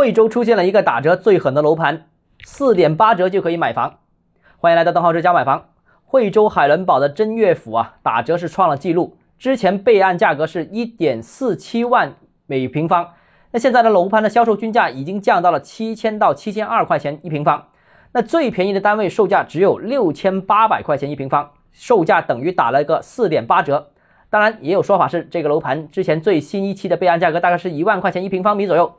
惠州出现了一个打折最狠的楼盘，四点八折就可以买房。欢迎来到邓浩之家买房。惠州海伦堡的真悦府啊，打折是创了记录。之前备案价格是一点四七万每平方，那现在的楼盘的销售均价已经降到了七千到七千二块钱一平方。那最便宜的单位售价只有六千八百块钱一平方，售价等于打了个四点八折。当然，也有说法是这个楼盘之前最新一期的备案价格大概是一万块钱一平方米左右。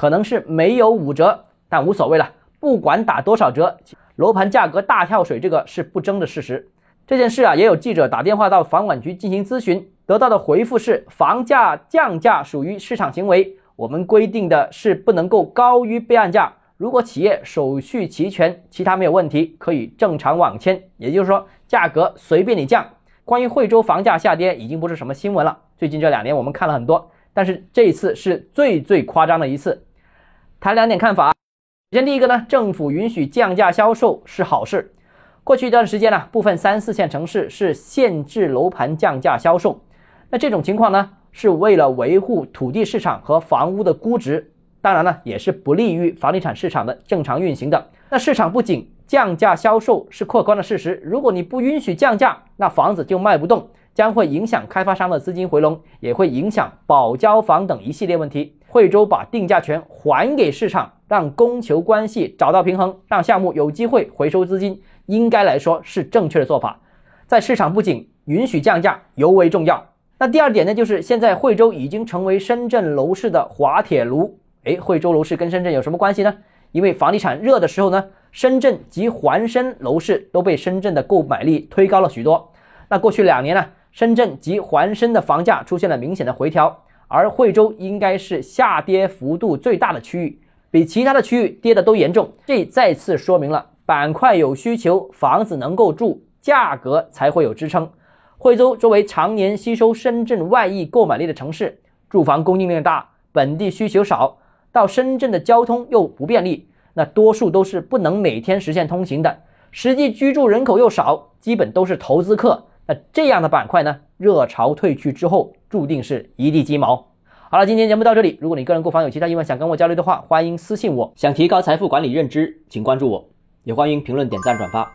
可能是没有五折，但无所谓了。不管打多少折，楼盘价格大跳水，这个是不争的事实。这件事啊，也有记者打电话到房管局进行咨询，得到的回复是：房价降价属于市场行为，我们规定的是不能够高于备案价。如果企业手续齐全，其他没有问题，可以正常网签。也就是说，价格随便你降。关于惠州房价下跌，已经不是什么新闻了。最近这两年我们看了很多，但是这一次是最最夸张的一次。谈两点看法。首先，第一个呢，政府允许降价销售是好事。过去一段时间呢，部分三四线城市是限制楼盘降价销售。那这种情况呢，是为了维护土地市场和房屋的估值，当然呢，也是不利于房地产市场的正常运行的。那市场不仅，降价销售是客观的事实。如果你不允许降价，那房子就卖不动，将会影响开发商的资金回笼，也会影响保交房等一系列问题。惠州把定价权还给市场，让供求关系找到平衡，让项目有机会回收资金，应该来说是正确的做法。在市场不景，允许降价尤为重要。那第二点呢，就是现在惠州已经成为深圳楼市的滑铁卢。诶，惠州楼市跟深圳有什么关系呢？因为房地产热的时候呢，深圳及环深楼市都被深圳的购买力推高了许多。那过去两年呢，深圳及环深的房价出现了明显的回调。而惠州应该是下跌幅度最大的区域，比其他的区域跌的都严重。这再次说明了板块有需求，房子能够住，价格才会有支撑。惠州作为常年吸收深圳外溢购买力的城市，住房供应量大，本地需求少，到深圳的交通又不便利，那多数都是不能每天实现通行的，实际居住人口又少，基本都是投资客。那这样的板块呢？热潮退去之后，注定是一地鸡毛。好了，今天节目到这里。如果你个人购房有其他疑问，想跟我交流的话，欢迎私信我。想提高财富管理认知，请关注我，也欢迎评论、点赞、转发。